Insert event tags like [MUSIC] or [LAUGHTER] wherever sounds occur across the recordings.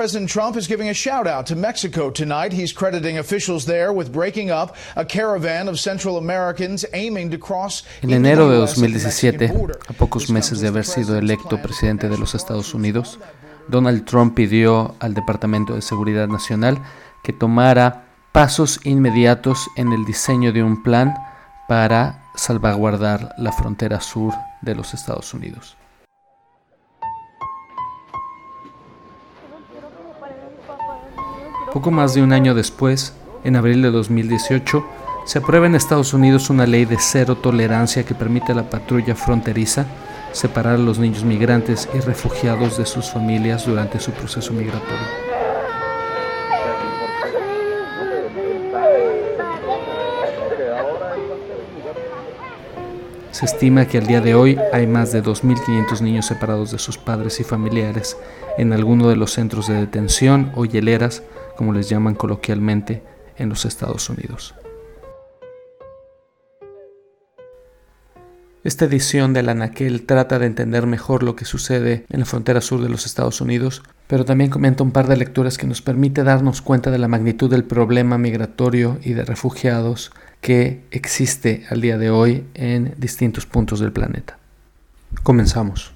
President Trump is giving a shout out to Mexico tonight. He's crediting officials there with breaking up a caravan of Central Americans aiming to cross. En enero de 2017, a pocos meses de haber sido electo presidente de los Estados Unidos, Donald Trump pidió al Departamento de Seguridad Nacional que tomara pasos inmediatos en el diseño de un plan para salvaguardar la frontera sur de los Estados Unidos. Poco más de un año después, en abril de 2018, se aprueba en Estados Unidos una ley de cero tolerancia que permite a la patrulla fronteriza separar a los niños migrantes y refugiados de sus familias durante su proceso migratorio. Se estima que al día de hoy hay más de 2.500 niños separados de sus padres y familiares en alguno de los centros de detención o hieleras, como les llaman coloquialmente, en los Estados Unidos. Esta edición de la Anaquel trata de entender mejor lo que sucede en la frontera sur de los Estados Unidos, pero también comenta un par de lecturas que nos permite darnos cuenta de la magnitud del problema migratorio y de refugiados que existe al día de hoy en distintos puntos del planeta. Comenzamos.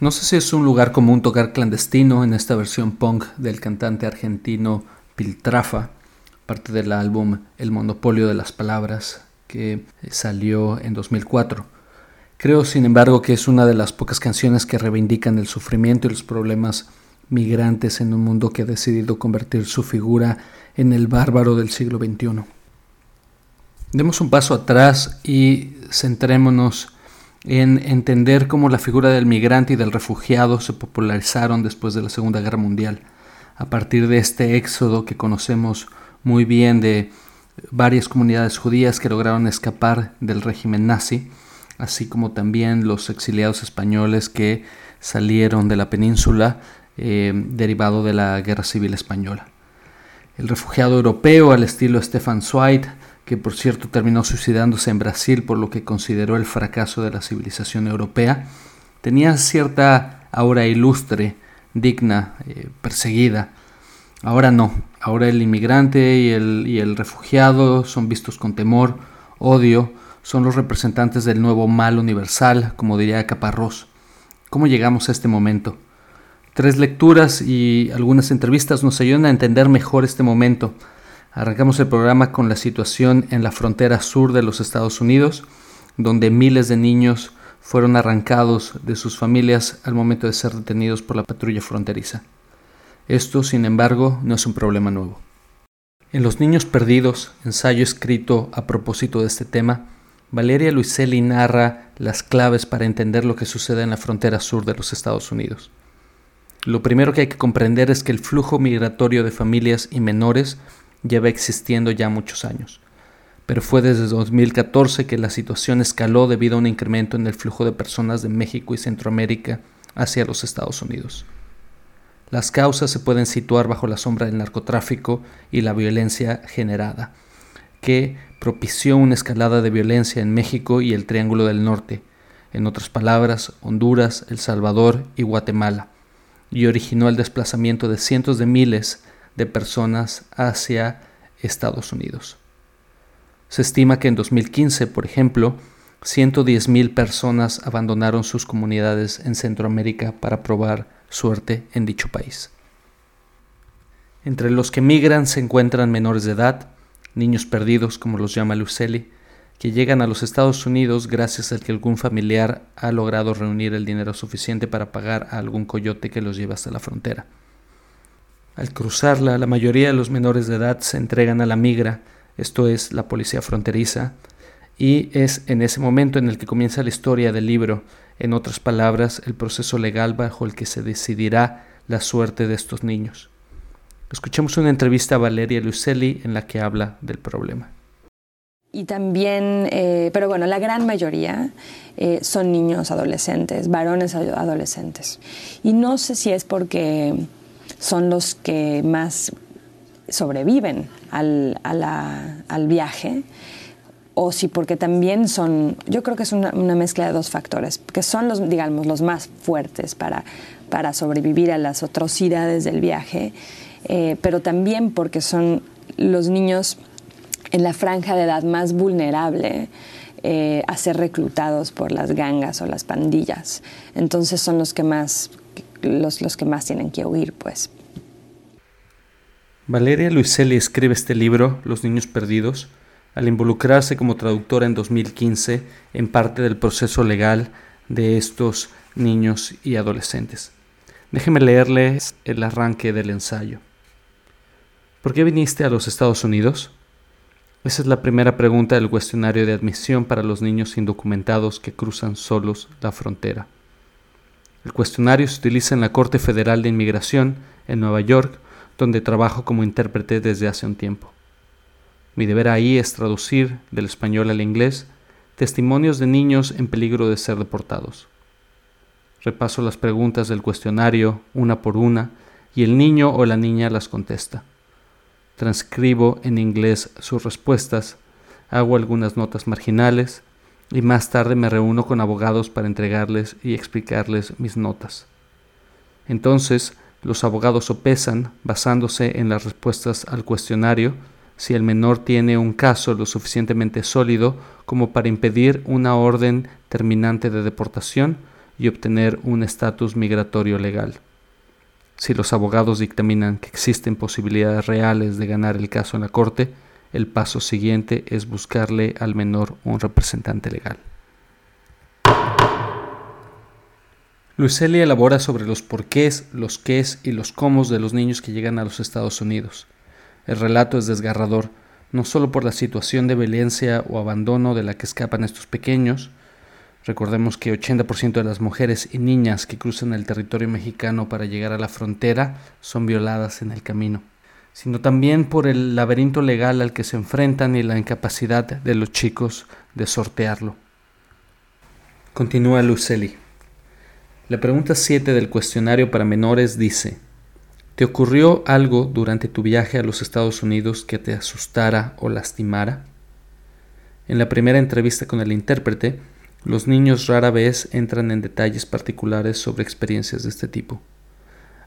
No sé si es un lugar común tocar clandestino en esta versión punk del cantante argentino Piltrafa, parte del álbum El Monopolio de las Palabras, que salió en 2004. Creo, sin embargo, que es una de las pocas canciones que reivindican el sufrimiento y los problemas migrantes en un mundo que ha decidido convertir su figura en el bárbaro del siglo XXI. Demos un paso atrás y centrémonos en entender cómo la figura del migrante y del refugiado se popularizaron después de la Segunda Guerra Mundial, a partir de este éxodo que conocemos muy bien de varias comunidades judías que lograron escapar del régimen nazi, así como también los exiliados españoles que salieron de la península eh, derivado de la Guerra Civil Española. El refugiado europeo al estilo Stefan Zweig, que por cierto terminó suicidándose en Brasil por lo que consideró el fracaso de la civilización europea, tenía cierta aura ilustre, digna, eh, perseguida. Ahora no, ahora el inmigrante y el, y el refugiado son vistos con temor, odio, son los representantes del nuevo mal universal, como diría Caparrós. ¿Cómo llegamos a este momento? Tres lecturas y algunas entrevistas nos ayudan a entender mejor este momento. Arrancamos el programa con la situación en la frontera sur de los Estados Unidos, donde miles de niños fueron arrancados de sus familias al momento de ser detenidos por la patrulla fronteriza. Esto, sin embargo, no es un problema nuevo. En Los Niños Perdidos, ensayo escrito a propósito de este tema, Valeria Luiselli narra las claves para entender lo que sucede en la frontera sur de los Estados Unidos. Lo primero que hay que comprender es que el flujo migratorio de familias y menores lleva existiendo ya muchos años, pero fue desde 2014 que la situación escaló debido a un incremento en el flujo de personas de México y Centroamérica hacia los Estados Unidos. Las causas se pueden situar bajo la sombra del narcotráfico y la violencia generada, que propició una escalada de violencia en México y el Triángulo del Norte, en otras palabras, Honduras, El Salvador y Guatemala. Y originó el desplazamiento de cientos de miles de personas hacia Estados Unidos. Se estima que en 2015, por ejemplo, 110.000 personas abandonaron sus comunidades en Centroamérica para probar suerte en dicho país. Entre los que migran se encuentran menores de edad, niños perdidos como los llama Luceli, que llegan a los Estados Unidos gracias al que algún familiar ha logrado reunir el dinero suficiente para pagar a algún coyote que los lleva hasta la frontera. Al cruzarla, la mayoría de los menores de edad se entregan a la migra, esto es, la policía fronteriza, y es en ese momento en el que comienza la historia del libro, en otras palabras, el proceso legal bajo el que se decidirá la suerte de estos niños. Escuchemos una entrevista a Valeria Lucelli en la que habla del problema. Y también, eh, pero bueno, la gran mayoría eh, son niños adolescentes, varones adolescentes. Y no sé si es porque son los que más sobreviven al, al viaje o si porque también son, yo creo que es una, mezcla de dos factores, que son los, digamos, los más fuertes para, para sobrevivir a las atrocidades del viaje, eh, pero también porque son los niños en la franja de edad más vulnerable eh, a ser reclutados por las gangas o las pandillas. Entonces son los que más, los, que más tienen que huir, pues. Valeria Luiselli escribe este libro, Los Niños Perdidos, al involucrarse como traductora en 2015 en parte del proceso legal de estos niños y adolescentes. Déjeme leerles el arranque del ensayo. ¿Por qué viniste a los Estados Unidos? Esa es la primera pregunta del cuestionario de admisión para los niños indocumentados que cruzan solos la frontera. El cuestionario se utiliza en la Corte Federal de Inmigración en Nueva York, donde trabajo como intérprete desde hace un tiempo. Mi deber ahí es traducir del español al inglés testimonios de niños en peligro de ser deportados. Repaso las preguntas del cuestionario una por una y el niño o la niña las contesta transcribo en inglés sus respuestas, hago algunas notas marginales y más tarde me reúno con abogados para entregarles y explicarles mis notas. Entonces, los abogados sopesan, basándose en las respuestas al cuestionario, si el menor tiene un caso lo suficientemente sólido como para impedir una orden terminante de deportación y obtener un estatus migratorio legal. Si los abogados dictaminan que existen posibilidades reales de ganar el caso en la corte, el paso siguiente es buscarle al menor un representante legal. Luiselli elabora sobre los porqués, los qués y los cómo de los niños que llegan a los Estados Unidos. El relato es desgarrador, no solo por la situación de violencia o abandono de la que escapan estos pequeños, Recordemos que 80% de las mujeres y niñas que cruzan el territorio mexicano para llegar a la frontera son violadas en el camino, sino también por el laberinto legal al que se enfrentan y la incapacidad de los chicos de sortearlo. Continúa Luceli. La pregunta 7 del cuestionario para menores dice, ¿te ocurrió algo durante tu viaje a los Estados Unidos que te asustara o lastimara? En la primera entrevista con el intérprete, los niños rara vez entran en detalles particulares sobre experiencias de este tipo.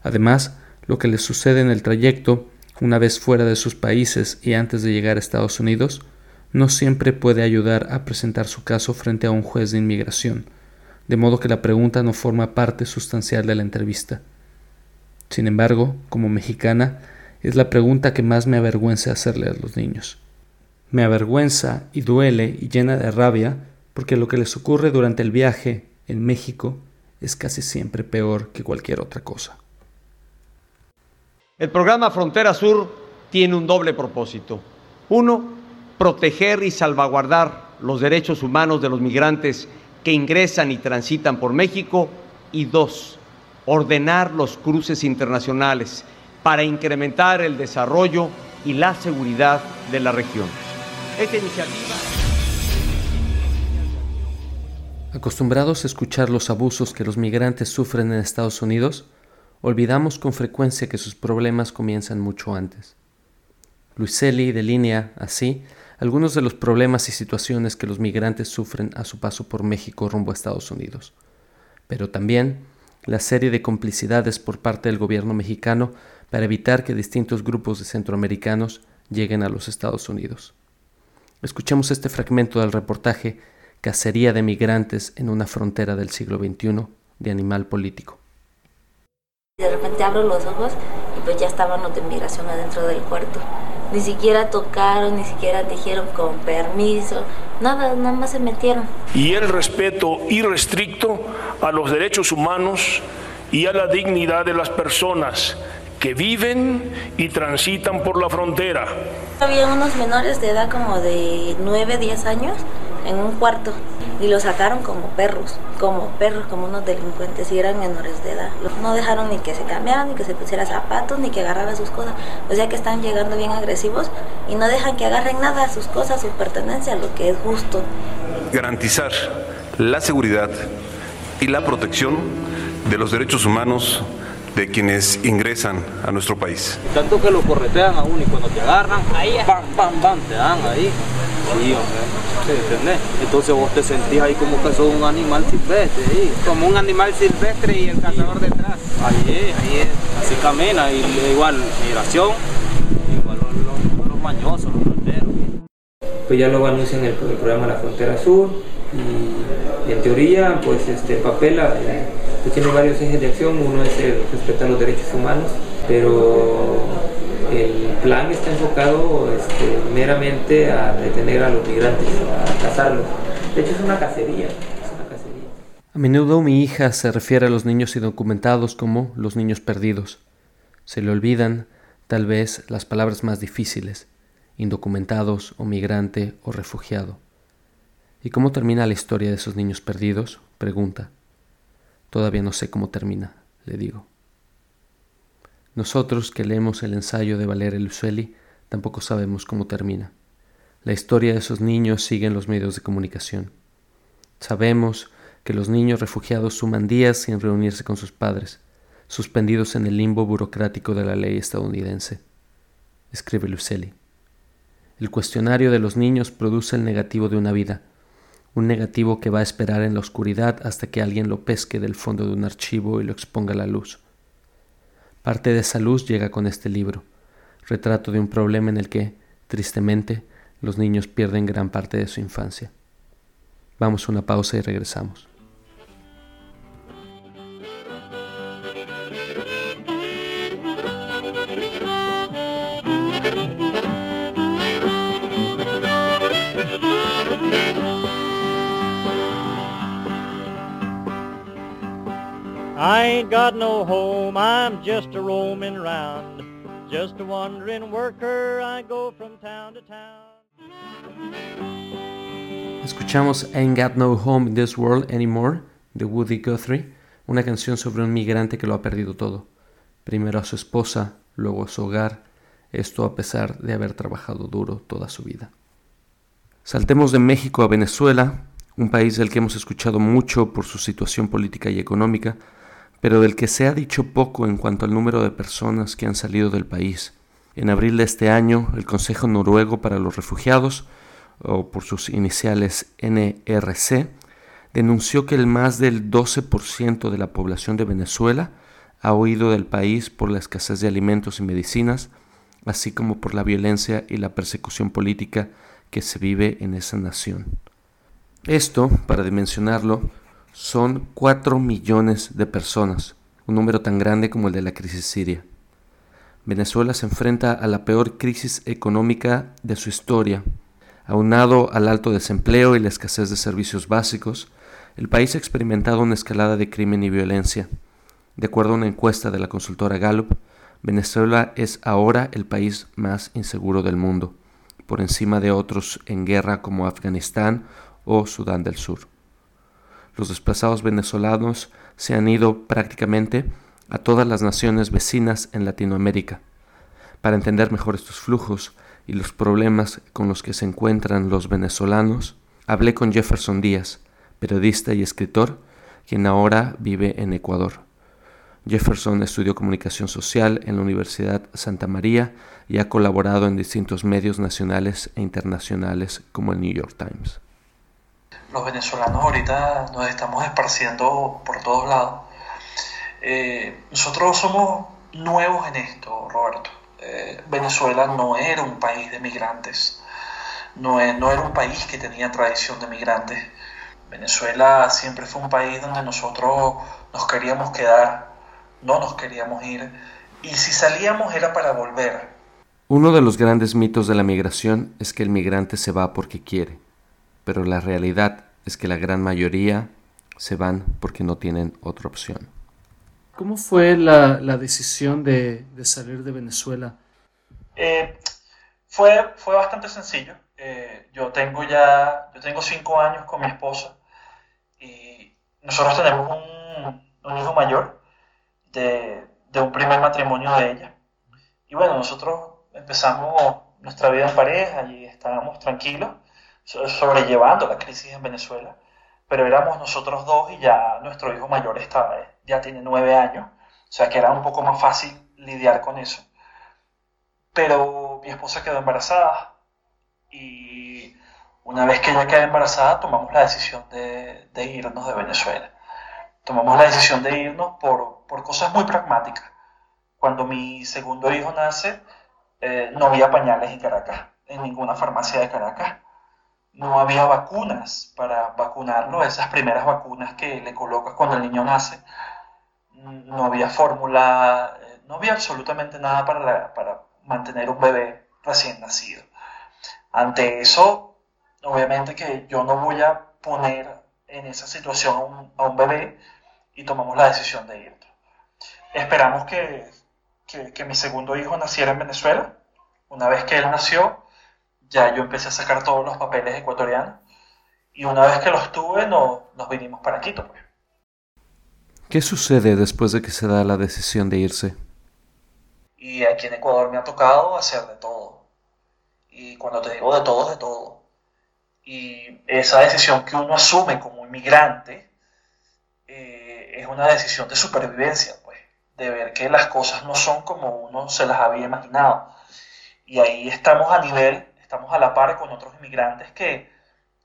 Además, lo que les sucede en el trayecto, una vez fuera de sus países y antes de llegar a Estados Unidos, no siempre puede ayudar a presentar su caso frente a un juez de inmigración, de modo que la pregunta no forma parte sustancial de la entrevista. Sin embargo, como mexicana, es la pregunta que más me avergüenza hacerle a los niños. Me avergüenza y duele y llena de rabia porque lo que les ocurre durante el viaje en México es casi siempre peor que cualquier otra cosa. El programa Frontera Sur tiene un doble propósito. Uno, proteger y salvaguardar los derechos humanos de los migrantes que ingresan y transitan por México. Y dos, ordenar los cruces internacionales para incrementar el desarrollo y la seguridad de la región. Esta iniciativa... Acostumbrados a escuchar los abusos que los migrantes sufren en Estados Unidos, olvidamos con frecuencia que sus problemas comienzan mucho antes. Luiselli delinea, así, algunos de los problemas y situaciones que los migrantes sufren a su paso por México rumbo a Estados Unidos, pero también la serie de complicidades por parte del gobierno mexicano para evitar que distintos grupos de centroamericanos lleguen a los Estados Unidos. Escuchemos este fragmento del reportaje cacería de migrantes en una frontera del siglo XXI de animal político. De repente abro los ojos y pues ya estaban los de migración adentro del cuarto. Ni siquiera tocaron, ni siquiera dijeron con permiso, nada, nada más se metieron. Y el respeto irrestricto a los derechos humanos y a la dignidad de las personas que viven y transitan por la frontera. Había unos menores de edad como de 9, 10 años en un cuarto y los sacaron como perros, como perros, como unos delincuentes y eran menores de edad. No dejaron ni que se cambiaran, ni que se pusiera zapatos, ni que agarraran sus cosas. O sea que están llegando bien agresivos y no dejan que agarren nada, sus cosas, sus pertenencias, lo que es justo. Garantizar la seguridad y la protección de los derechos humanos de quienes ingresan a nuestro país. Tanto que lo corretean a uno y cuando te agarran, ahí, bam, bam, bam, te dan ahí. Sí, hombre. Entonces vos te sentís ahí como que sos un animal silvestre. Como un animal silvestre y el cazador detrás. Ahí es, ahí es. Así camina, y igual migración, igual los, los, mañosos, los fronteros. Pues ya lo anuncian el, el programa La Frontera Sur y, y, en teoría, pues este papel eh, pues tiene varios ejes de acción. Uno es el respetar los derechos humanos, pero el plan está enfocado este, meramente a detener a los migrantes, a cazarlos. De hecho. Es una cacería. A menudo mi hija se refiere a los niños indocumentados como los niños perdidos. Se le olvidan, tal vez, las palabras más difíciles, indocumentados o migrante o refugiado. ¿Y cómo termina la historia de esos niños perdidos? Pregunta. Todavía no sé cómo termina, le digo. Nosotros que leemos el ensayo de Valeria Lucelli tampoco sabemos cómo termina. La historia de esos niños sigue en los medios de comunicación. Sabemos que los niños refugiados suman días sin reunirse con sus padres, suspendidos en el limbo burocrático de la ley estadounidense. Escribe Lucelli. El cuestionario de los niños produce el negativo de una vida, un negativo que va a esperar en la oscuridad hasta que alguien lo pesque del fondo de un archivo y lo exponga a la luz. Parte de esa luz llega con este libro, retrato de un problema en el que, tristemente, los niños pierden gran parte de su infancia. Vamos a una pausa y regresamos. I ain't got no home, I'm just a roaming round. Just a wandering worker, I go from town to town. Escuchamos Ain't Got No Home in This World Anymore de Woody Guthrie, una canción sobre un migrante que lo ha perdido todo. Primero a su esposa, luego a su hogar, esto a pesar de haber trabajado duro toda su vida. Saltemos de México a Venezuela, un país del que hemos escuchado mucho por su situación política y económica, pero del que se ha dicho poco en cuanto al número de personas que han salido del país. En abril de este año, el Consejo Noruego para los Refugiados, o por sus iniciales NRC, denunció que el más del 12% de la población de Venezuela ha huido del país por la escasez de alimentos y medicinas, así como por la violencia y la persecución política que se vive en esa nación. Esto, para dimensionarlo, son 4 millones de personas, un número tan grande como el de la crisis siria. Venezuela se enfrenta a la peor crisis económica de su historia. Aunado al alto desempleo y la escasez de servicios básicos, el país ha experimentado una escalada de crimen y violencia. De acuerdo a una encuesta de la consultora Gallup, Venezuela es ahora el país más inseguro del mundo, por encima de otros en guerra como Afganistán o Sudán del Sur los desplazados venezolanos se han ido prácticamente a todas las naciones vecinas en Latinoamérica. Para entender mejor estos flujos y los problemas con los que se encuentran los venezolanos, hablé con Jefferson Díaz, periodista y escritor, quien ahora vive en Ecuador. Jefferson estudió comunicación social en la Universidad Santa María y ha colaborado en distintos medios nacionales e internacionales como el New York Times los venezolanos ahorita nos estamos esparciendo por todos lados. Eh, nosotros somos nuevos en esto, Roberto. Eh, Venezuela no era un país de migrantes, no, no era un país que tenía tradición de migrantes. Venezuela siempre fue un país donde nosotros nos queríamos quedar, no nos queríamos ir, y si salíamos era para volver. Uno de los grandes mitos de la migración es que el migrante se va porque quiere, pero la realidad es que la gran mayoría se van porque no tienen otra opción. ¿Cómo fue la, decisión de, salir de Venezuela? Eh, fue, fue bastante sencillo. Eh, yo tengo ya, yo tengo cinco años con mi esposa y nosotros tenemos un, hijo mayor de, de, un primer matrimonio de ella. Y bueno, nosotros empezamos nuestra vida en pareja y estábamos tranquilos, sobrellevando la crisis en Venezuela, pero éramos nosotros dos y ya nuestro hijo mayor está, ya tiene nueve años, o sea que era un poco más fácil lidiar con eso. Pero mi esposa quedó embarazada y una vez que ella quedó embarazada tomamos la decisión de, irnos de Venezuela. Tomamos la decisión de irnos por, por cosas muy pragmáticas. Cuando mi segundo hijo nace, eh, no había pañales en Caracas, en ninguna farmacia de Caracas. No había vacunas para vacunarlo, esas primeras vacunas que le colocas cuando el niño nace. No había fórmula, eh, no había absolutamente nada para, para mantener un bebé recién nacido. Ante eso, obviamente que yo no voy a poner en esa situación a un, bebé y tomamos la decisión de ir. Esperamos que que, mi segundo hijo naciera en Venezuela. Una vez que él nació, ya yo empecé a sacar todos los papeles ecuatorianos. Y una vez que los tuve, no, nos vinimos para Quito. Pues. ¿Qué sucede después de que se da la decisión de irse? Y aquí en Ecuador me ha tocado hacer de todo. Y cuando te digo de todo, de todo. Y esa decisión que uno asume como inmigrante eh, es una decisión de supervivencia de ver que las cosas no son como uno se las había imaginado. Y ahí estamos a nivel, estamos a la par con otros inmigrantes que,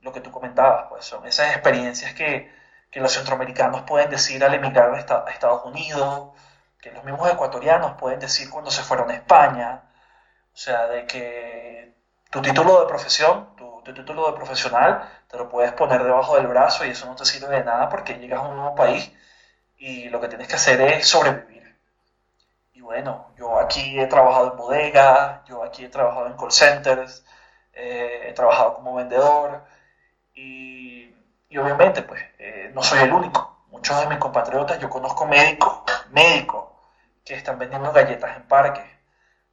lo que tú comentabas, pues son esas experiencias que, que los centroamericanos pueden decir al emigrar a Estados Unidos, que los mismos ecuatorianos pueden decir cuando se fueron a España, o sea, de que tu título de profesión, tu, tu título de profesional, te lo puedes poner debajo del brazo y eso no te sirve de nada porque llegas a un nuevo país y lo que tienes que hacer es sobrevivir bueno, yo aquí he trabajado en bodegas, yo aquí he trabajado en call centers, eh, he trabajado como vendedor y, obviamente pues eh, no soy el único. Muchos de mis compatriotas, yo conozco médicos, médicos que están vendiendo galletas en parques,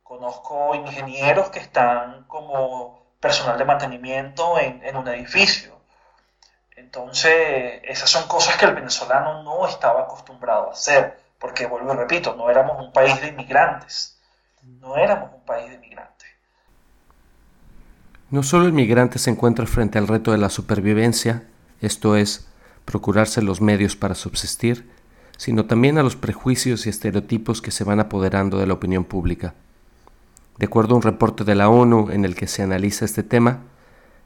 conozco ingenieros que están como personal de mantenimiento en, en un edificio. Entonces, esas son cosas que el venezolano no estaba acostumbrado a hacer porque vuelvo y repito, no éramos un país de inmigrantes, no éramos un país de inmigrantes. No solo el migrante se encuentra frente al reto de la supervivencia, esto es, procurarse los medios para subsistir, sino también a los prejuicios y estereotipos que se van apoderando de la opinión pública. De acuerdo a un reporte de la ONU en el que se analiza este tema,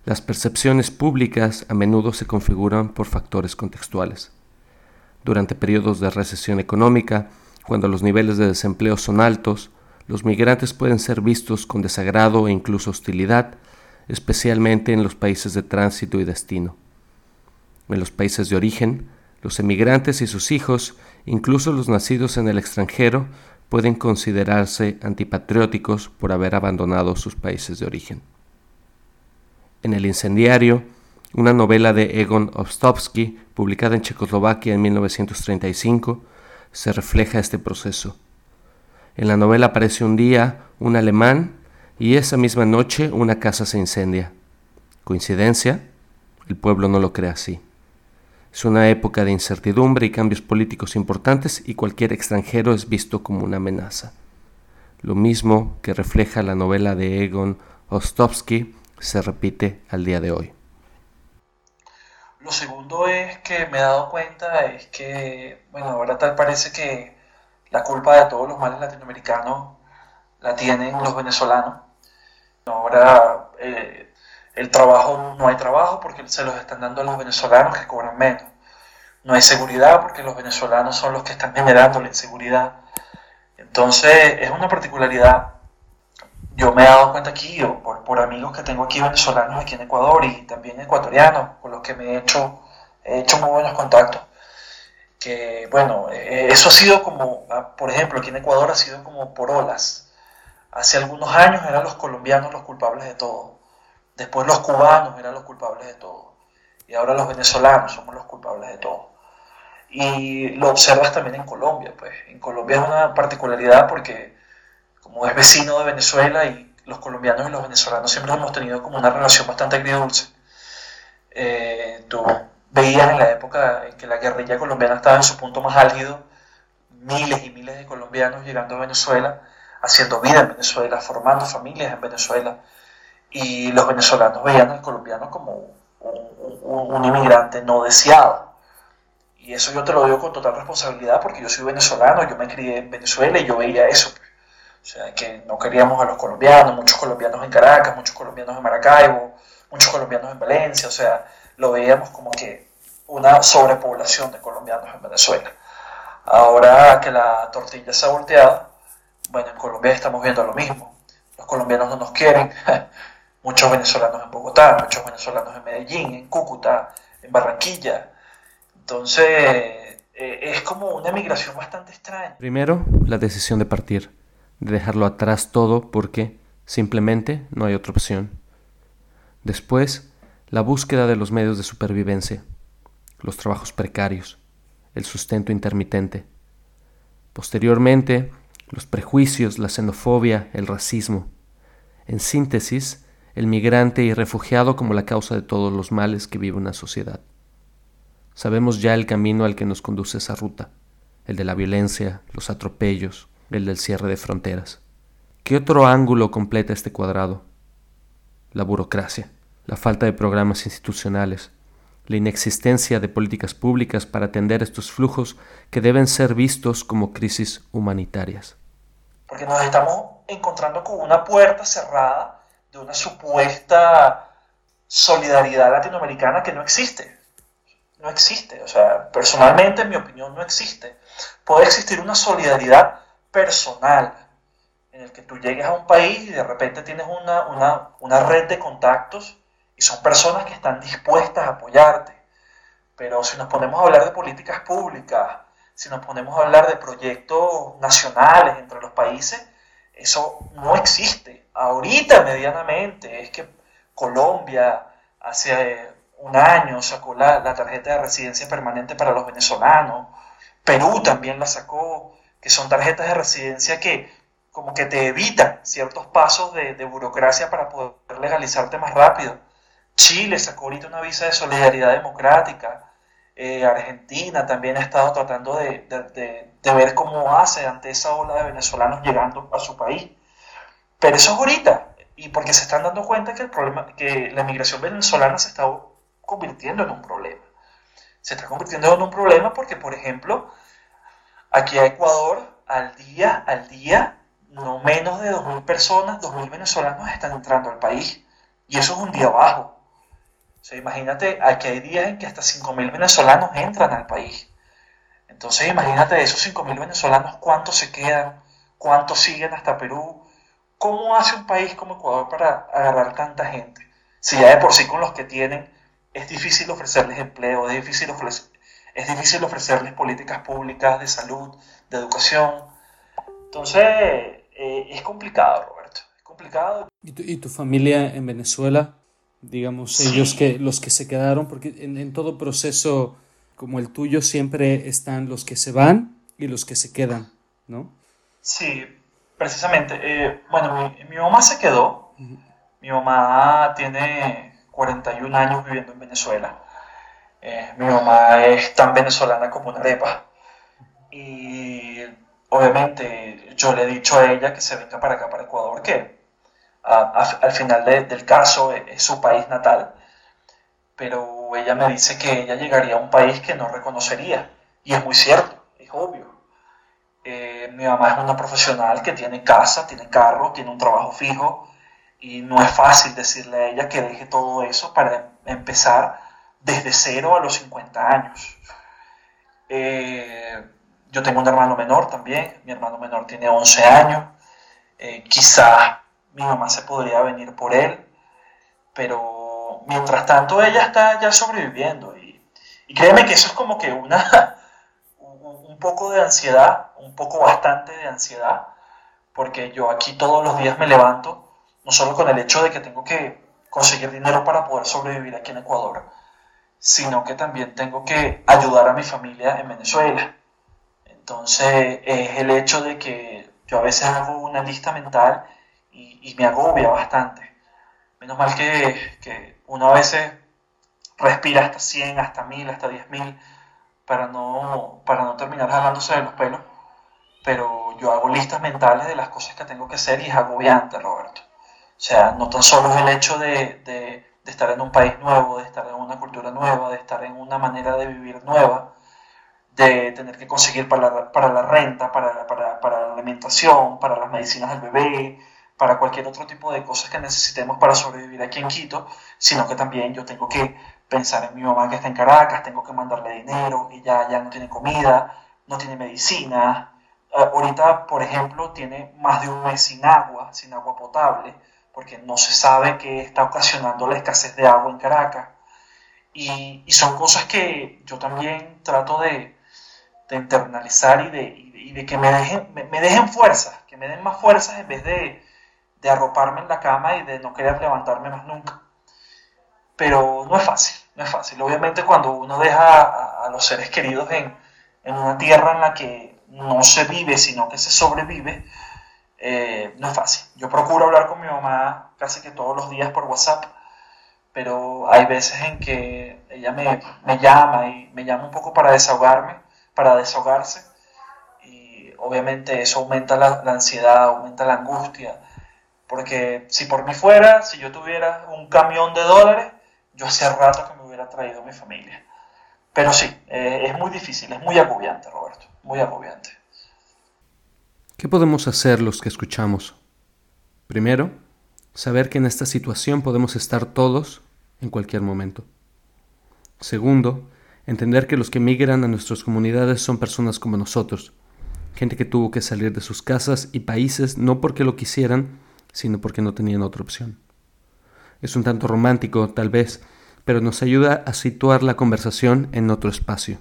las percepciones públicas a menudo se configuran por factores contextuales durante periodos de recesión económica, cuando los niveles de desempleo son altos, los migrantes pueden ser vistos con desagrado e incluso hostilidad, especialmente en los países de tránsito y destino. En los países de origen, los emigrantes y sus hijos, incluso los nacidos en el extranjero, pueden considerarse antipatrióticos por haber abandonado sus países de origen. En el incendiario, una novela de Egon Ostrovsky, publicada en Checoslovaquia en 1935, se refleja este proceso. En la novela aparece un día un alemán y esa misma noche una casa se incendia. ¿Coincidencia? El pueblo no lo cree así. Es una época de incertidumbre y cambios políticos importantes y cualquier extranjero es visto como una amenaza. Lo mismo que refleja la novela de Egon Ostrovsky se repite al día de hoy. Lo segundo es que me he dado cuenta es que, bueno, ahora tal parece que la culpa de todos los males latinoamericanos la tienen los venezolanos. Ahora eh, el trabajo, no hay trabajo porque se los están dando a los venezolanos que cobran menos. No hay seguridad porque los venezolanos son los que están generando la inseguridad. Entonces es una particularidad yo me he dado cuenta aquí, o por, amigos que tengo aquí venezolanos aquí en Ecuador y también ecuatorianos, con los que me he hecho, he hecho muy buenos contactos, que bueno, eh, eso ha sido como, ah, por ejemplo, aquí en Ecuador ha sido como por olas. Hace algunos años eran los colombianos los culpables de todo. Después los cubanos eran los culpables de todo. Y ahora los venezolanos somos los culpables de todo. Y lo observas también en Colombia. Pues. En Colombia es una particularidad porque como es vecino de Venezuela y los colombianos y los venezolanos siempre hemos tenido como una relación bastante agridulce. Eh, tú veías en la época en que la guerrilla colombiana estaba en su punto más álgido, miles y miles de colombianos llegando a Venezuela, haciendo vida en Venezuela, formando familias en Venezuela, y los venezolanos veían al colombiano como un, un inmigrante no deseado. Y eso yo te lo digo con total responsabilidad porque yo soy venezolano, yo me crié en Venezuela y yo veía eso. O sea, que no queríamos a los colombianos, muchos colombianos en Caracas, muchos colombianos en Maracaibo, muchos colombianos en Valencia, o sea, lo veíamos como que una sobrepoblación de colombianos en Venezuela. Ahora que la tortilla se ha volteado, bueno, en Colombia estamos viendo lo mismo. Los colombianos no nos quieren, [LAUGHS] muchos venezolanos en Bogotá, muchos venezolanos en Medellín, en Cúcuta, en Barranquilla. Entonces, eh, es como una migración bastante extraña. Primero, la decisión de partir de dejarlo atrás todo porque simplemente no hay otra opción. Después, la búsqueda de los medios de supervivencia, los trabajos precarios, el sustento intermitente. Posteriormente, los prejuicios, la xenofobia, el racismo. En síntesis, el migrante y refugiado como la causa de todos los males que vive una sociedad. Sabemos ya el camino al que nos conduce esa ruta, el de la violencia, los atropellos, el del cierre de fronteras. ¿Qué otro ángulo completa este cuadrado? La burocracia, la falta de programas institucionales, la inexistencia de políticas públicas para atender estos flujos que deben ser vistos como crisis humanitarias. Porque nos estamos encontrando con una puerta cerrada de una supuesta solidaridad latinoamericana que no existe. No existe. O sea, personalmente, en mi opinión, no existe. Puede existir una solidaridad personal, en el que tú llegues a un país y de repente tienes una, una, red de contactos y son personas que están dispuestas a apoyarte. Pero si nos ponemos a hablar de políticas públicas, si nos ponemos a hablar de proyectos nacionales entre los países, eso no existe. Ahorita medianamente es que Colombia hace un año sacó la, la tarjeta de residencia permanente para los venezolanos, Perú también la sacó, que son tarjetas de residencia que como que te evitan ciertos pasos de, burocracia para poder legalizarte más rápido. Chile sacó ahorita una visa de solidaridad democrática. Eh, Argentina también ha estado tratando de, de, ver cómo hace ante esa ola de venezolanos llegando a su país. Pero eso es ahorita, y porque se están dando cuenta que, el problema, que la migración venezolana se está convirtiendo en un problema. Se está convirtiendo en un problema porque, por ejemplo, Aquí a Ecuador, al día, al día, no menos de 2.000 personas, 2.000 venezolanos están entrando al país. Y eso es un día bajo. O sea, imagínate, aquí hay días en que hasta 5.000 venezolanos entran al país. Entonces, imagínate de esos 5.000 venezolanos, cuántos se quedan, cuántos siguen hasta Perú. ¿Cómo hace un país como Ecuador para agarrar tanta gente? Si ya de por sí con los que tienen es difícil ofrecerles empleo, es difícil ofrecer, es difícil ofrecerles políticas públicas de salud, de educación. Entonces, eh, es complicado, Roberto. Es complicado. ¿Y tu, familia en Venezuela? Digamos, ellos que los que se quedaron, porque en, todo proceso como el tuyo siempre están los que se van y los que se quedan, ¿no? Sí, precisamente. Eh, bueno, mi, mamá se quedó. Mi mamá tiene 41 años viviendo en Venezuela. Eh, mi mamá es tan venezolana como una arepa. Y obviamente yo le he dicho a ella que se venga para acá, para Ecuador, que al final del caso es, su país natal. Pero ella me dice que ella llegaría a un país que no reconocería. Y es muy cierto, es obvio. Eh, mi mamá es una profesional que tiene casa, tiene carro, tiene un trabajo fijo. Y no es fácil decirle a ella que deje todo eso para empezar desde cero a los 50 años. Eh, yo tengo un hermano menor también, mi hermano menor tiene 11 años, eh, quizás mi mamá se podría venir por él, pero mientras tanto ella está ya sobreviviendo y, créeme que eso es como que una, [LAUGHS] un poco de ansiedad, un poco bastante de ansiedad, porque yo aquí todos los días me levanto, no solo con el hecho de que tengo que conseguir dinero para poder sobrevivir aquí en Ecuador, sino que también tengo que ayudar a mi familia en Venezuela. Entonces es el hecho de que yo a veces hago una lista mental y, me agobia bastante. Menos mal que, que uno a veces respira hasta 100, hasta 1000, hasta 10.000 para no, para no terminar jalándose de los pelos. Pero yo hago listas mentales de las cosas que tengo que hacer y es agobiante, Roberto. O sea, no tan solo es el hecho de, de, estar en un país nuevo, de estar en una cultura nueva, de estar en una manera de vivir nueva, de tener que conseguir para la, para la renta, para, para, para la alimentación, para las medicinas del bebé, para cualquier otro tipo de cosas que necesitemos para sobrevivir aquí en Quito, sino que también yo tengo que pensar en mi mamá que está en Caracas, tengo que mandarle dinero, ella ya no tiene comida, no tiene medicina. Eh, ahorita, por ejemplo, tiene más de un mes sin agua, sin agua potable, porque no se sabe qué está ocasionando la escasez de agua en Caracas. Y, son cosas que yo también trato de, internalizar y de, de que me dejen, me dejen fuerzas, que me den más fuerzas en vez de, de arroparme en la cama y de no querer levantarme más nunca. Pero no es fácil, no es fácil. Obviamente cuando uno deja a, los seres queridos en, una tierra en la que no se vive, sino que se sobrevive, eh, no es fácil. Yo procuro hablar con mi mamá casi que todos los días por WhatsApp, pero hay veces en que ella me, llama y me llama un poco para desahogarme, para desahogarse, y obviamente eso aumenta la ansiedad, aumenta la angustia, porque si por mí fuera, si yo tuviera un camión de dólares, yo hace rato que me hubiera traído a mi familia. Pero sí, eh, es muy difícil, es muy agobiante, Roberto, muy agobiante. ¿Qué podemos hacer los que escuchamos? Primero, saber que en esta situación podemos estar todos en cualquier momento. Segundo, entender que los que migran a nuestras comunidades son personas como nosotros, gente que tuvo que salir de sus casas y países no porque lo quisieran, sino porque no tenían otra opción. Es un tanto romántico, tal vez, pero nos ayuda a situar la conversación en otro espacio,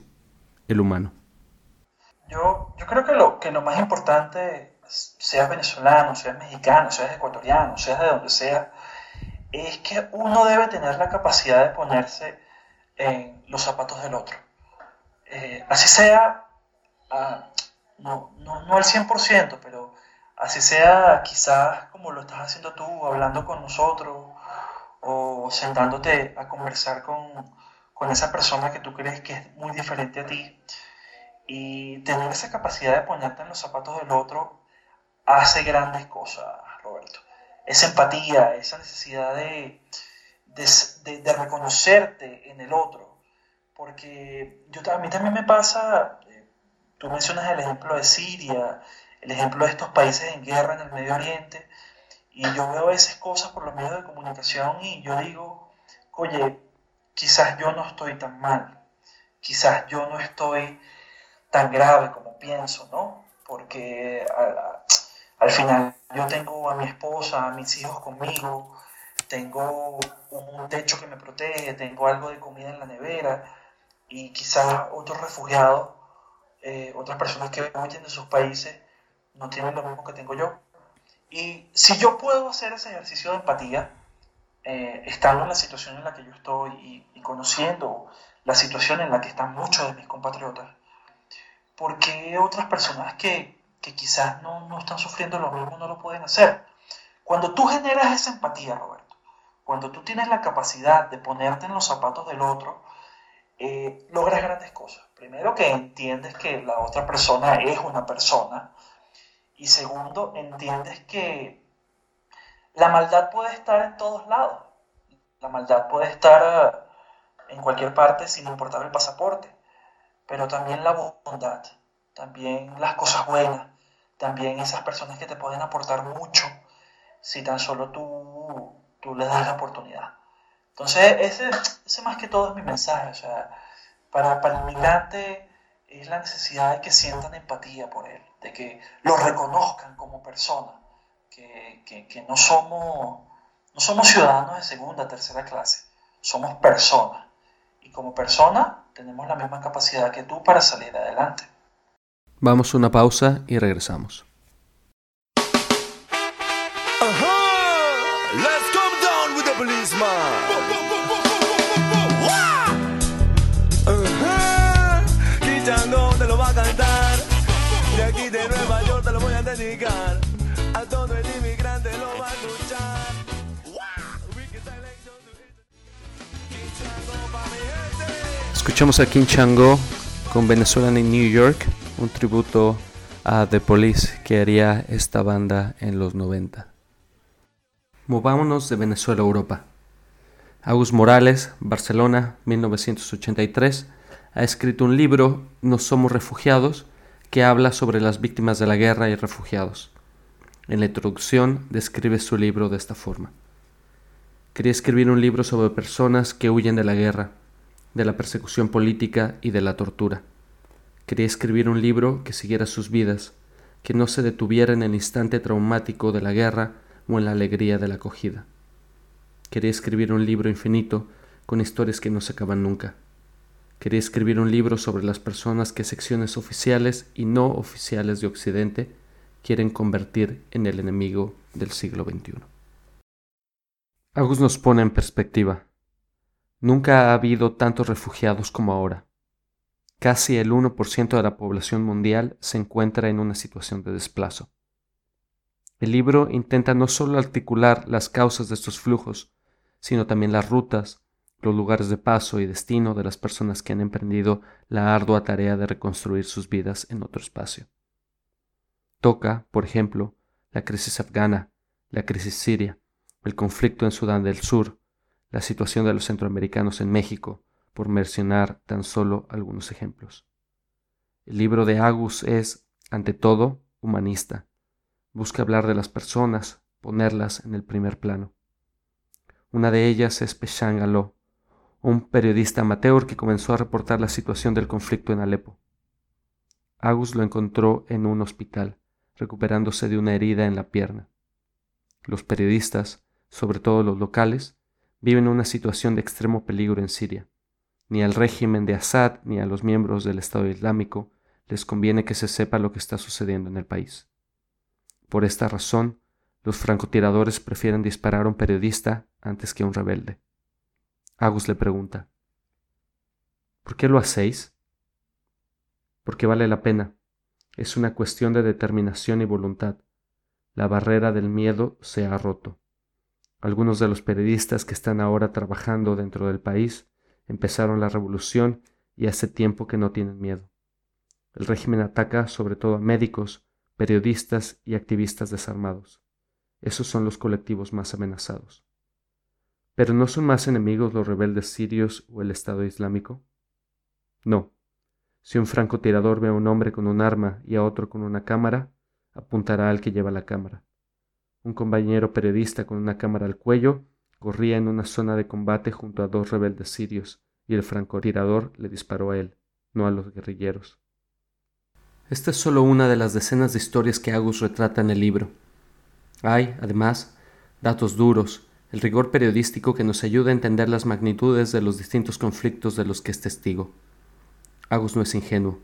el humano. Yo, yo creo que lo, que lo más importante, seas venezolano, seas mexicano, seas ecuatoriano, seas de donde sea, es que uno debe tener la capacidad de ponerse en los zapatos del otro. Eh, así sea, ah, no, no, no al 100%, pero así sea quizás como lo estás haciendo tú, hablando con nosotros o sentándote a conversar con, esa persona que tú crees que es muy diferente a ti. Y tener esa capacidad de ponerte en los zapatos del otro hace grandes cosas, Roberto. Esa empatía, esa necesidad de, de, reconocerte en el otro. Porque yo, a mí también me pasa, eh, tú mencionas el ejemplo de Siria, el ejemplo de estos países en guerra en el Medio Oriente, y yo veo esas cosas por los medios de comunicación y yo digo, oye, quizás yo no estoy tan mal, quizás yo no estoy tan grave como pienso, ¿no? Porque al, final yo tengo a mi esposa, a mis hijos conmigo, tengo un techo que me protege, tengo algo de comida en la nevera y quizás otros refugiados, eh, otras personas que huyen de sus países, no tienen lo mismo que tengo yo. Y si yo puedo hacer ese ejercicio de empatía, eh, estando en la situación en la que yo estoy y, conociendo la situación en la que están muchos de mis compatriotas, ¿por qué otras personas que, que quizás no, no, están sufriendo lo mismo no lo pueden hacer? Cuando tú generas esa empatía, Roberto, cuando tú tienes la capacidad de ponerte en los zapatos del otro, eh, logras grandes cosas. Primero que entiendes que la otra persona es una persona, y segundo, entiendes que la maldad puede estar en todos lados. La maldad puede estar eh, en cualquier parte sin importar el pasaporte. Pero también la bondad, también las cosas buenas, también esas personas que te pueden aportar mucho si tan solo tú, tú les das la oportunidad. Entonces, ese, ese más que todo es mi mensaje. O sea, para, para el migrante es la necesidad de que sientan empatía por él de que lo reconozcan como persona, que, que, no, somos, no somos ciudadanos de segunda, tercera clase, somos personas. Y como persona tenemos la misma capacidad que tú para salir adelante. Vamos a una pausa y regresamos. aquí de Nueva York te lo voy a dedicar. Escuchamos a King Chango con Venezuelan in New York, un tributo a The Police que haría esta banda en los 90. Movámonos de Venezuela a Europa. Agus Morales, Barcelona, 1983, ha escrito un libro, No somos refugiados, que habla sobre las víctimas de la guerra y refugiados. En la introducción describe su libro de esta forma. Quería escribir un libro sobre personas que huyen de la guerra, de la persecución política y de la tortura. Quería escribir un libro que siguiera sus vidas, que no se detuviera en el instante traumático de la guerra o en la alegría de la acogida. Quería escribir un libro infinito con historias que no se acaban nunca. Quería escribir un libro sobre las personas que secciones oficiales y no oficiales de Occidente quieren convertir en el enemigo del siglo XXI. Agus nos pone en perspectiva. Nunca ha habido tantos refugiados como ahora. Casi el 1% de la población mundial se encuentra en una situación de desplazo. El libro intenta no solo articular las causas de estos flujos, sino también las rutas, los lugares de paso y destino de las personas que han emprendido la ardua tarea de reconstruir sus vidas en otro espacio. Toca, por ejemplo, la crisis afgana, la crisis siria, el conflicto en Sudán del Sur, la situación de los centroamericanos en México, por mencionar tan solo algunos ejemplos. El libro de Agus es, ante todo, humanista. Busca hablar de las personas, ponerlas en el primer plano. Una de ellas es Peshan Galó, un periodista amateur que comenzó a reportar la situación del conflicto en Alepo. Agus lo encontró en un hospital, recuperándose de una herida en la pierna. Los periodistas, sobre todo los locales, viven una situación de extremo peligro en Siria. Ni al régimen de Assad ni a los miembros del Estado Islámico les conviene que se sepa lo que está sucediendo en el país. Por esta razón, los francotiradores prefieren disparar a un periodista antes que a un rebelde. Agus le pregunta, ¿por qué lo hacéis? Porque vale la pena. Es una cuestión de determinación y voluntad. La barrera del miedo se ha roto. Algunos de los periodistas que están ahora trabajando dentro del país empezaron la revolución y hace tiempo que no tienen miedo. El régimen ataca sobre todo a médicos, periodistas y activistas desarmados. Esos son los colectivos más amenazados. ¿Pero no son más enemigos los rebeldes sirios o el Estado Islámico? No. Si un francotirador ve a un hombre con un arma y a otro con una cámara, apuntará al que lleva la cámara. Un compañero periodista con una cámara al cuello corría en una zona de combate junto a dos rebeldes sirios y el francotirador le disparó a él, no a los guerrilleros. Esta es solo una de las decenas de historias que Agus retrata en el libro. Hay, además, datos duros, el rigor periodístico que nos ayuda a entender las magnitudes de los distintos conflictos de los que es testigo. Agus no es ingenuo,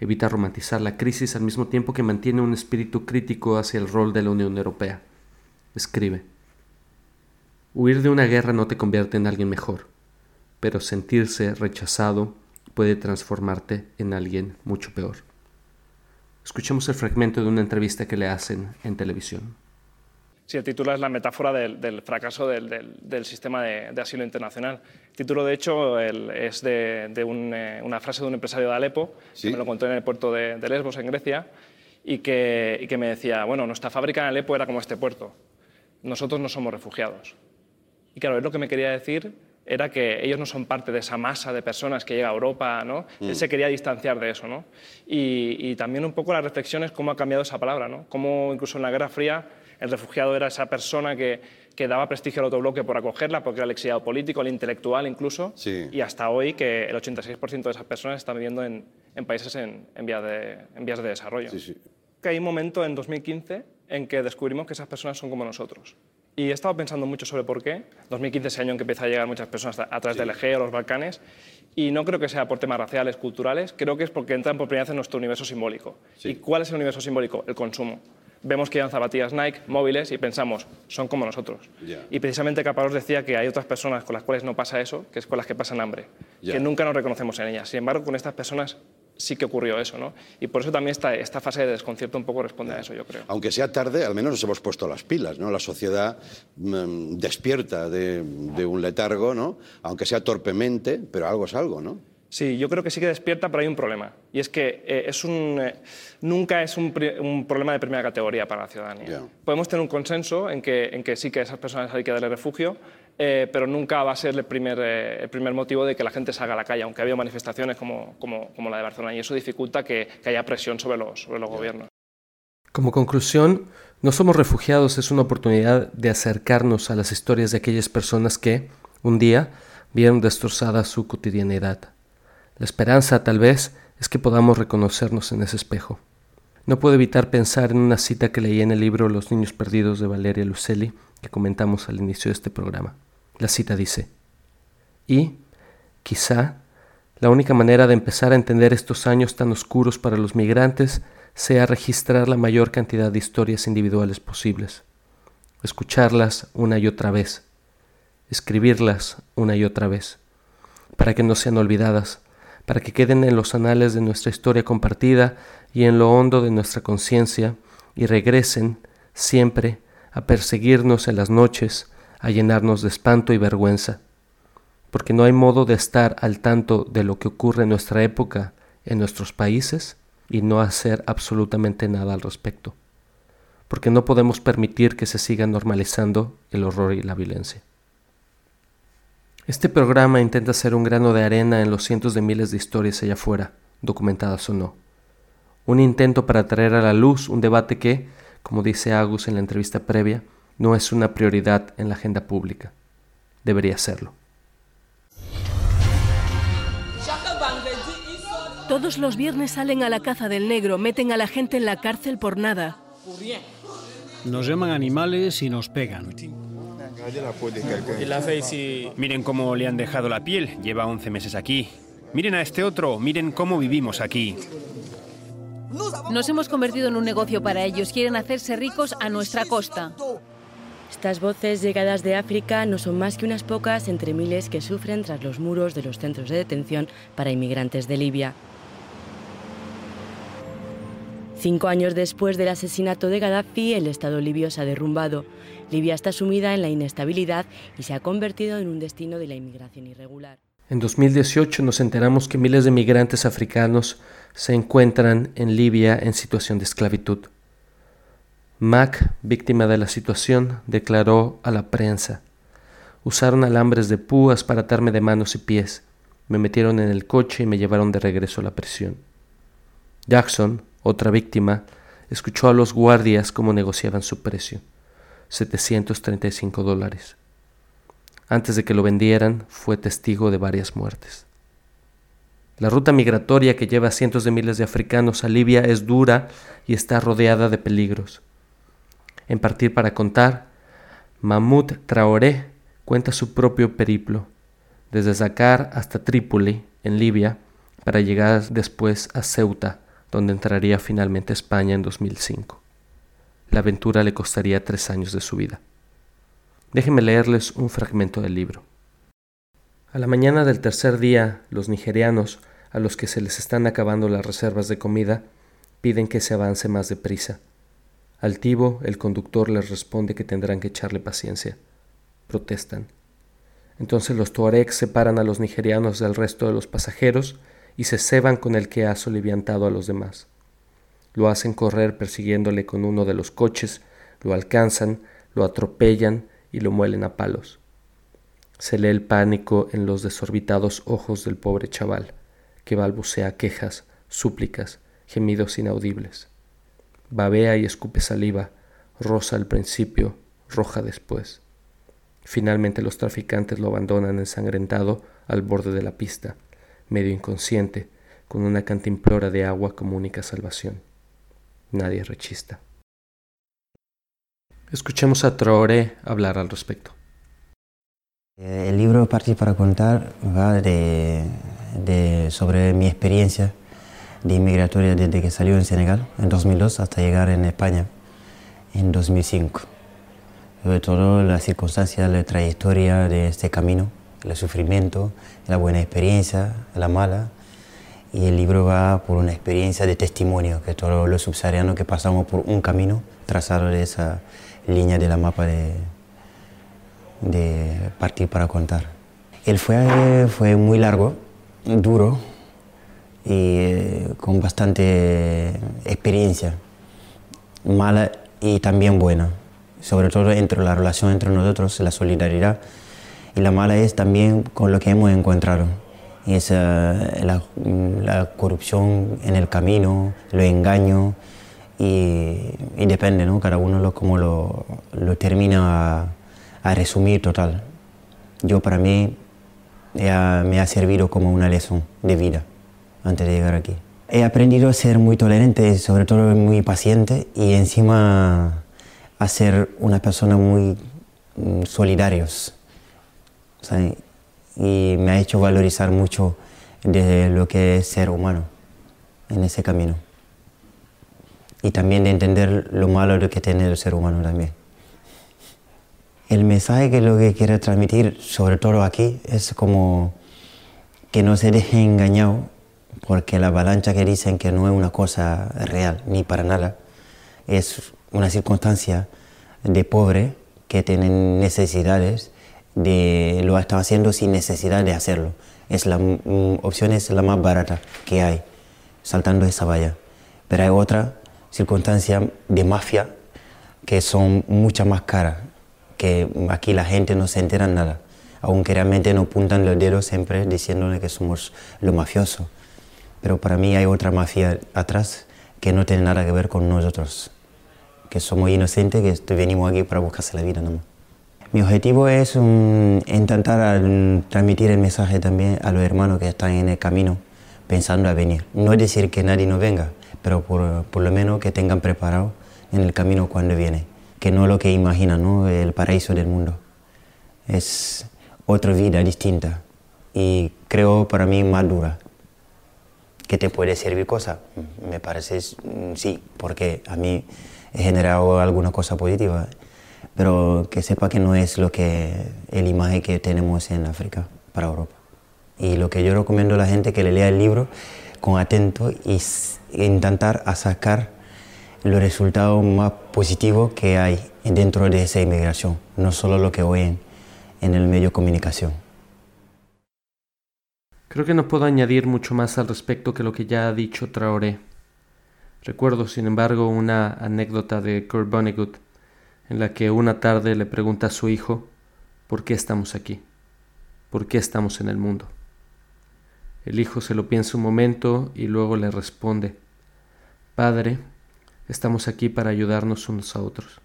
evita romantizar la crisis al mismo tiempo que mantiene un espíritu crítico hacia el rol de la Unión Europea. Escribe, Huir de una guerra no te convierte en alguien mejor, pero sentirse rechazado puede transformarte en alguien mucho peor. Escuchemos el fragmento de una entrevista que le hacen en televisión. Sí, el título es la metáfora del, fracaso del, sistema de, asilo internacional. El título, de hecho, es de, eh, una frase de un empresario de Alepo, que me lo contó en el puerto de, Lesbos, en Grecia, y que, y que me decía, bueno, nuestra fábrica en Alepo era como este puerto. Nosotros no somos refugiados. Y claro, es lo que me quería decir era que ellos no son parte de esa masa de personas que llega a Europa, ¿no? Él mm. se quería distanciar de eso, ¿no? Y, también un poco la reflexión es cómo ha cambiado esa palabra, ¿no? Cómo incluso en la Guerra Fría el refugiado era esa persona que, que daba prestigio al autobloque por acogerla, porque era el exiliado político, el intelectual incluso, y hasta hoy que el 86% de esas personas están viviendo en, en países en, en, vías de, en vías de desarrollo. Sí, sí. Que hay un momento en 2015 en que descubrimos que esas personas son como nosotros. Y he estado pensando mucho sobre por qué. 2015 es el año en que empieza a llegar muchas personas a través del Egeo, los Balcanes, y no creo que sea por temas raciales, culturales, creo que es porque entran por primera vez en nuestro universo simbólico. ¿Y cuál es el universo simbólico? El consumo. vemos que llevan zapatillas Nike, móviles, y pensamos, son como nosotros. Y precisamente Caparrós decía que hay otras personas con las cuales no pasa eso, que es con las que pasan hambre, que nunca nos reconocemos en ellas. Sin embargo, con estas personas sí que ocurrió eso, ¿no? Y por eso también esta, esta fase de desconcierto un poco responde a eso, yo creo. Aunque sea tarde, al menos nos hemos puesto las pilas, ¿no? La sociedad mm, despierta de, de un letargo, ¿no? Aunque sea torpemente, pero algo es algo, ¿no? Sí, yo creo que sí que despierta, pero hay un problema. Y es que eh, es un, eh, nunca es un, un, problema de primera categoría para la ciudadanía. Podemos tener un consenso en que, en que sí que a esas personas hay que darle refugio, eh, pero nunca va a ser el primer, eh, el primer motivo de que la gente salga a la calle, aunque ha habido manifestaciones como, como, como la de Barcelona. Y eso dificulta que, que haya presión sobre los, sobre los gobiernos. Como conclusión, no somos refugiados, es una oportunidad de acercarnos a las historias de aquellas personas que, un día, vieron destrozada su cotidianidad la esperanza, tal vez, es que podamos reconocernos en ese espejo. No puedo evitar pensar en una cita que leí en el libro Los niños perdidos de Valeria Lucelli, que comentamos al inicio de este programa. La cita dice, y, quizá, la única manera de empezar a entender estos años tan oscuros para los migrantes sea registrar la mayor cantidad de historias individuales posibles, escucharlas una y otra vez, escribirlas una y otra vez, para que no sean olvidadas, para que queden en los anales de nuestra historia compartida y en lo hondo de nuestra conciencia, y regresen siempre a perseguirnos en las noches, a llenarnos de espanto y vergüenza, porque no hay modo de estar al tanto de lo que ocurre en nuestra época, en nuestros países, y no hacer absolutamente nada al respecto, porque no podemos permitir que se siga normalizando el horror y la violencia. Este programa intenta ser un grano de arena en los cientos de miles de historias allá afuera, documentadas o no. Un intento para traer a la luz un debate que, como dice Agus en la entrevista previa, no es una prioridad en la agenda pública. Debería serlo. Todos los viernes salen a la caza del negro, meten a la gente en la cárcel por nada. Nos llaman animales y nos pegan. Miren cómo le han dejado la piel, lleva 11 meses aquí. Miren a este otro, miren cómo vivimos aquí. Nos hemos convertido en un negocio para ellos, quieren hacerse ricos a nuestra costa. Estas voces llegadas de África no son más que unas pocas entre miles que sufren tras los muros de los centros de detención para inmigrantes de Libia. Cinco años después del asesinato de Gaddafi, el Estado libio se ha derrumbado. Libia está sumida en la inestabilidad y se ha convertido en un destino de la inmigración irregular. En 2018 nos enteramos que miles de migrantes africanos se encuentran en Libia en situación de esclavitud. Mac, víctima de la situación, declaró a la prensa, usaron alambres de púas para atarme de manos y pies, me metieron en el coche y me llevaron de regreso a la prisión. Jackson, otra víctima, escuchó a los guardias cómo negociaban su precio, 735 dólares. Antes de que lo vendieran, fue testigo de varias muertes. La ruta migratoria que lleva a cientos de miles de africanos a Libia es dura y está rodeada de peligros. En partir para contar, Mahmoud Traoré cuenta su propio periplo, desde Dakar hasta Trípoli, en Libia, para llegar después a Ceuta, donde entraría finalmente España en 2005. La aventura le costaría tres años de su vida. Déjenme leerles un fragmento del libro. A la mañana del tercer día, los nigerianos, a los que se les están acabando las reservas de comida, piden que se avance más deprisa. Altivo, el conductor les responde que tendrán que echarle paciencia. Protestan. Entonces los tuaregs separan a los nigerianos del resto de los pasajeros y se ceban con el que ha soliviantado a los demás. Lo hacen correr persiguiéndole con uno de los coches, lo alcanzan, lo atropellan y lo muelen a palos. Se lee el pánico en los desorbitados ojos del pobre chaval, que balbucea quejas, súplicas, gemidos inaudibles. Babea y escupe saliva, rosa al principio, roja después. Finalmente los traficantes lo abandonan ensangrentado al borde de la pista medio inconsciente, con una cantimplora de agua como única salvación. Nadie rechista. Escuchemos a Traoré hablar al respecto. El libro Partir para contar va de, sobre mi experiencia de inmigratoria desde que salió en Senegal en 2002 hasta llegar en España. en 2005. Sobre todo las circunstancias, la trayectoria de este camino, el sufrimiento, la buena experiencia, la mala. Y el libro va por una experiencia de testimonio, que todos los subsaharianos que pasamos por un camino trazado de esa línea de la mapa de, de partir para contar. El fue, fue muy largo, duro y eh, con bastante experiencia, mala y también buena, sobre todo entre la relación entre nosotros, la solidaridad. Y la mala es también con lo que hemos encontrado, es la, corrupción en el camino, los engaños, y, y depende, ¿no? cada uno lo, como lo, lo termina a, resumir total. Yo para mí me ha servido como una lección de vida antes de llegar aquí. He aprendido a ser muy tolerante, sobre todo muy paciente y encima a ser una persona muy mm, solidarios. y me ha hecho valorizar mucho de lo que es ser humano en ese camino. Y también de entender lo malo de que tiene el ser humano también. El mensaje que lo que quiero transmitir, sobre todo aquí, es como que no se deje engañado, porque la avalancha que dicen que no es una cosa real, ni para nada, es una circunstancia de pobre que tienen necesidades, de, lo están haciendo sin necesidad de hacerlo. Es la mm, opción es la más barata que hay, saltando esa valla. Pero hay otra circunstancia de mafia que son muchas más caras que aquí la gente no se entera nada, aunque realmente nos apuntan los dedos siempre diciéndole que somos los mafiosos. Pero para mí hay otra mafia atrás que no tiene nada que ver con nosotros, que somos inocentes, que venimos aquí para buscarse la vida nomás. Mi objetivo es intentar transmitir el mensaje también a los hermanos que están en el camino pensando a venir. No decir que nadie no venga, pero por, por lo menos que tengan preparado en el camino cuando viene que no lo que imaginan, ¿no? el paraíso del mundo. Es otra vida distinta y creo para mí más dura. ¿Que te puede servir cosa? Me parece mm, sí, porque a mí he generado alguna cosa positiva, pero que sepa que no es lo que el imagen que tenemos en África para Europa. Y lo que yo recomiendo a la gente que le lea el libro con atento y intentar sacar los resultados más positivos que hay dentro de esa inmigración, no solo lo que oyen en el medio de comunicación. Creo que no puedo añadir mucho más al respecto que lo que ya ha dicho Traoré. Recuerdo, sin embargo, una anécdota de Kurt Vonnegut en la que una tarde le pregunta a su hijo ¿por qué estamos aquí? ¿Por qué estamos en el mundo? El hijo se lo piensa un momento y luego le responde Padre, Estamos aquí para ayudarnos unos a otros.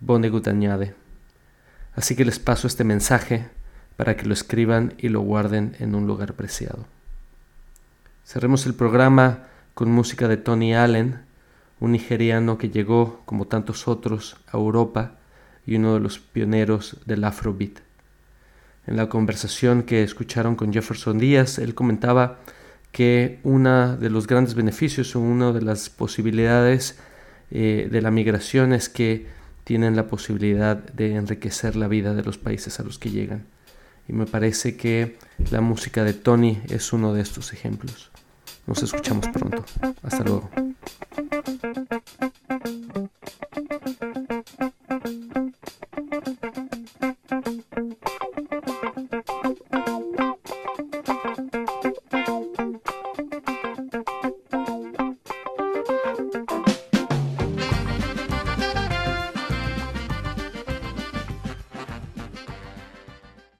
Vonnegut añade, así que les paso este mensaje para que lo escriban y lo guarden en un lugar preciado. Cerremos el programa con música de Tony Allen, un nigeriano que llegó, como tantos otros, a Europa y uno de los pioneros del Afrobeat. En la conversación que escucharon con Jefferson Díaz, él comentaba que uno de los grandes beneficios o una de las posibilidades eh, de la migración es que tienen la posibilidad de enriquecer la vida de los países a los que llegan me parece que la música de Tony es uno de estos ejemplos. Nos escuchamos pronto. Hasta luego.